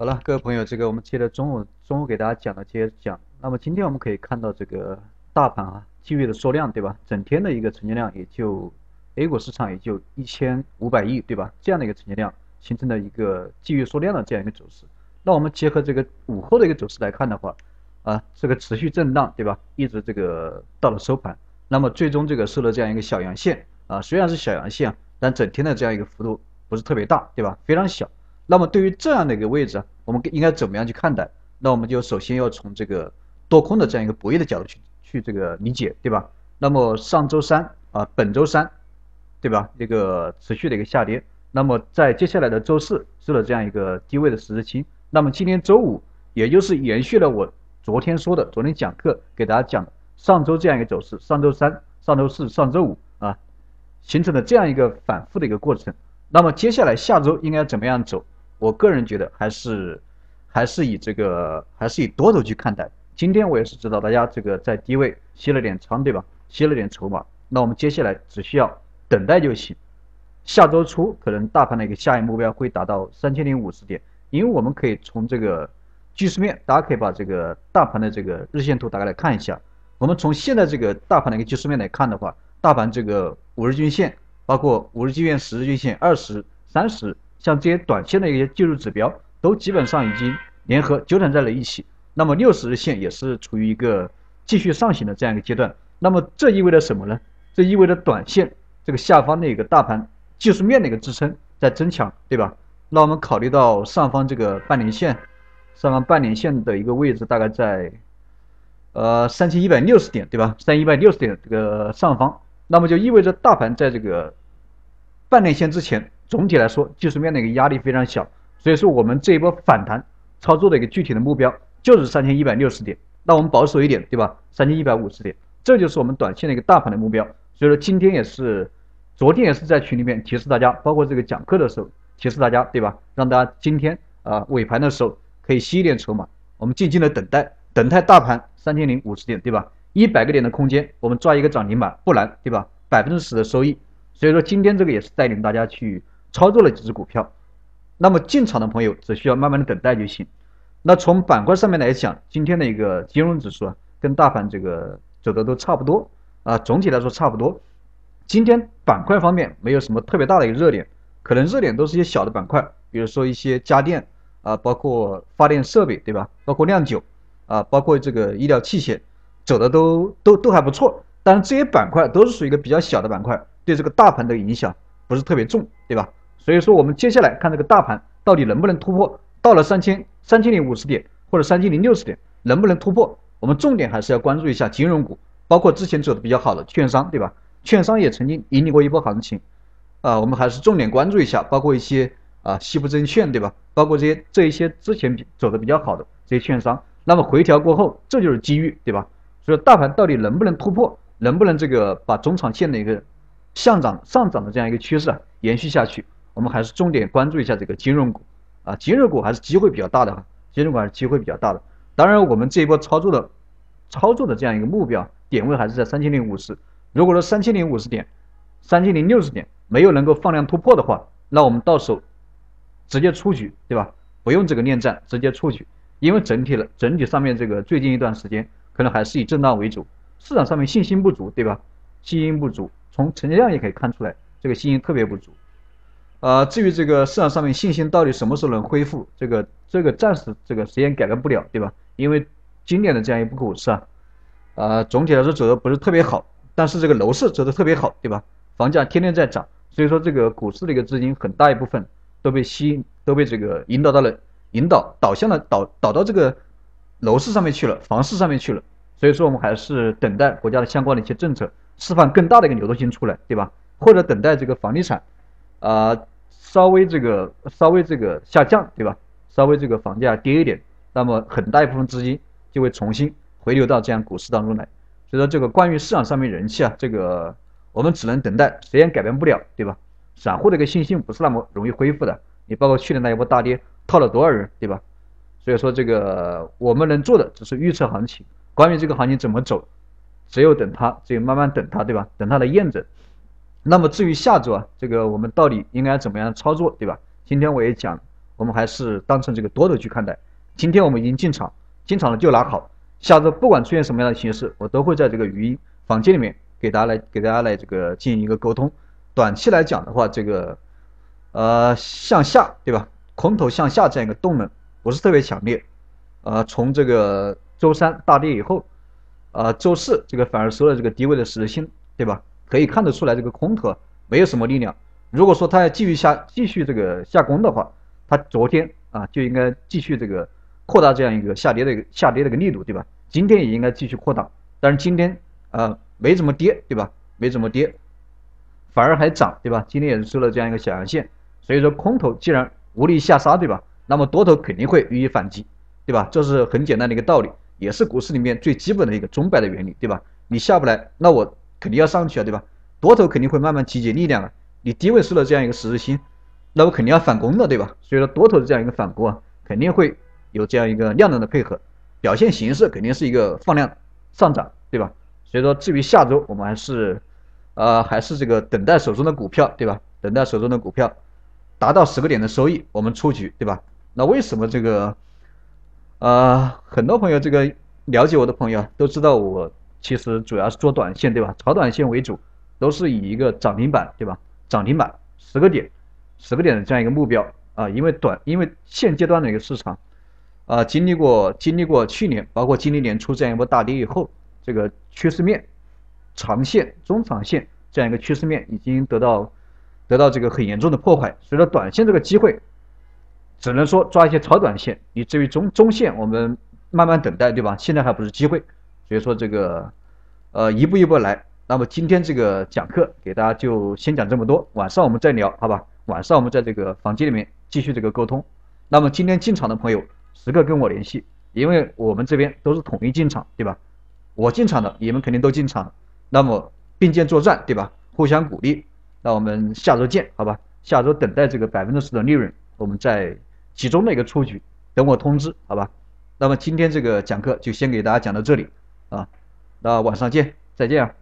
好了，各位朋友，这个我们接着中午中午给大家讲的接着讲。那么今天我们可以看到这个大盘啊，继续的缩量，对吧？整天的一个成交量也就 A 股市场也就一千五百亿，对吧？这样的一个成交量形成了一个继续缩量的这样一个走势。那我们结合这个午后的一个走势来看的话，啊，这个持续震荡，对吧？一直这个到了收盘，那么最终这个收了这样一个小阳线啊，虽然是小阳线，但整天的这样一个幅度不是特别大，对吧？非常小。那么对于这样的一个位置，我们应该怎么样去看待？那我们就首先要从这个多空的这样一个博弈的角度去去这个理解，对吧？那么上周三啊，本周三，对吧？这个持续的一个下跌，那么在接下来的周四收了这样一个低位的十字星，那么今天周五，也就是延续了我昨天说的，昨天讲课给大家讲的上周这样一个走势，上周三、上周四、上周五啊，形成了这样一个反复的一个过程。那么接下来下周应该怎么样走？我个人觉得还是还是以这个还是以多头去看待。今天我也是知道大家这个在低位吸了点仓，对吧？吸了点筹码，那我们接下来只需要等待就行。下周初可能大盘的一个下一目标会达到三千零五十点，因为我们可以从这个技术面，大家可以把这个大盘的这个日线图打开来看一下。我们从现在这个大盘的一个技术面来看的话，大盘这个五日均线，包括五日均线、十日均线、二十、三十。像这些短线的一些技术指标都基本上已经联合纠缠在了一起，那么六十日线也是处于一个继续上行的这样一个阶段。那么这意味着什么呢？这意味着短线这个下方的一个大盘技术面的一个支撑在增强，对吧？那我们考虑到上方这个半年线，上方半年线的一个位置大概在呃三千一百六十点，对吧？三千一百六十点这个上方，那么就意味着大盘在这个半年线之前。总体来说，技术面的一个压力非常小，所以说我们这一波反弹操作的一个具体的目标就是三千一百六十点。那我们保守一点，对吧？三千一百五十点，这就是我们短线的一个大盘的目标。所以说今天也是，昨天也是在群里面提示大家，包括这个讲课的时候提示大家，对吧？让大家今天啊尾盘的时候可以吸一点筹码，我们静静的等待，等待大盘三千零五十点，对吧？一百个点的空间，我们抓一个涨停板，不难，对吧？百分之十的收益。所以说今天这个也是带领大家去。操作了几只股票，那么进场的朋友只需要慢慢的等待就行。那从板块上面来讲，今天的一个金融指数啊，跟大盘这个走的都差不多啊，总体来说差不多。今天板块方面没有什么特别大的一个热点，可能热点都是一些小的板块，比如说一些家电啊，包括发电设备，对吧？包括酿酒啊，包括这个医疗器械，走的都都都还不错。但是这些板块都是属于一个比较小的板块，对这个大盘的影响不是特别重，对吧？所以说，我们接下来看这个大盘到底能不能突破到了三千三千零五十点或者三千零六十点，能不能突破？我们重点还是要关注一下金融股，包括之前走的比较好的券商，对吧？券商也曾经引领过一波行情，啊，我们还是重点关注一下，包括一些啊西部证券，对吧？包括这些这一些之前走的比较好的这些券商，那么回调过后，这就是机遇，对吧？所以大盘到底能不能突破，能不能这个把中长线的一个上涨上涨的这样一个趋势啊延续下去？我们还是重点关注一下这个金融股啊，金融股还是机会比较大的哈，金融股还是机会比较大的。当然，我们这一波操作的操作的这样一个目标点位还是在三千零五十。如果说三千零五十点、三千零六十点没有能够放量突破的话，那我们到手直接出局，对吧？不用这个恋战，直接出局。因为整体的整体上面这个最近一段时间可能还是以震荡为主，市场上面信心不足，对吧？信心不足，从成交量也可以看出来，这个信心特别不足。呃，至于这个市场上面信心到底什么时候能恢复，这个这个暂时这个谁也改变不了，对吧？因为今年的这样一部股市啊，呃，总体来说走的不是特别好，但是这个楼市走的特别好，对吧？房价天天在涨，所以说这个股市的一个资金很大一部分都被吸引，都被这个引导到了，引导导向了导导到这个楼市上面去了，房市上面去了。所以说我们还是等待国家的相关的一些政策释放更大的一个流动性出来，对吧？或者等待这个房地产。啊，稍微这个稍微这个下降，对吧？稍微这个房价跌一点，那么很大一部分资金就会重新回流到这样股市当中来。所以说，这个关于市场上面人气啊，这个我们只能等待，谁也改变不了，对吧？散户的一个信心不是那么容易恢复的。你包括去年那一波大跌，套了多少人，对吧？所以说，这个我们能做的只是预测行情。关于这个行情怎么走，只有等它，只有慢慢等它，对吧？等它的验证。那么至于下周啊，这个我们到底应该怎么样操作，对吧？今天我也讲，我们还是当成这个多头去看待。今天我们已经进场，进场了就拿好。下周不管出现什么样的形式，我都会在这个语音房间里面给大家来给大家来这个进行一个沟通。短期来讲的话，这个呃向下对吧？空头向下这样一个动能不是特别强烈。呃，从这个周三大跌以后，呃周四这个反而收了这个低位的十字星，对吧？可以看得出来这个空头没有什么力量。如果说它要继续下继续这个下攻的话，它昨天啊就应该继续这个。扩大这样一个下跌的一个下跌的一个力度，对吧？今天也应该继续扩大，但是今天啊没怎么跌，对吧？没怎么跌，反而还涨，对吧？今天也是收了这样一个小阳线，所以说空头既然无力下杀，对吧？那么多头肯定会予以反击，对吧？这是很简单的一个道理，也是股市里面最基本的一个钟摆的原理，对吧？你下不来，那我肯定要上去啊，对吧？多头肯定会慢慢集结力量啊，你低位收了这样一个十字星，那我肯定要反攻的，对吧？所以说多头的这样一个反攻啊，肯定会。有这样一个量能的配合，表现形式肯定是一个放量上涨，对吧？所以说，至于下周，我们还是，呃，还是这个等待手中的股票，对吧？等待手中的股票达到十个点的收益，我们出局，对吧？那为什么这个，呃，很多朋友这个了解我的朋友都知道，我其实主要是做短线，对吧？炒短线为主，都是以一个涨停板，对吧？涨停板十个点，十个点的这样一个目标啊，因为短，因为现阶段的一个市场。啊，经历过经历过去年，包括今年年初这样一波大跌以后，这个趋势面、长线、中长线这样一个趋势面已经得到得到这个很严重的破坏。所以说，短线这个机会，只能说抓一些超短线，以至于中中线我们慢慢等待，对吧？现在还不是机会，所以说这个呃一步一步来。那么今天这个讲课给大家就先讲这么多，晚上我们再聊，好吧？晚上我们在这个房间里面继续这个沟通。那么今天进场的朋友。时刻跟我联系，因为我们这边都是统一进场，对吧？我进场的，你们肯定都进场了，那么并肩作战，对吧？互相鼓励，那我们下周见，好吧？下周等待这个百分之十的利润，我们再集中的一个出局，等我通知，好吧？那么今天这个讲课就先给大家讲到这里啊，那晚上见，再见啊。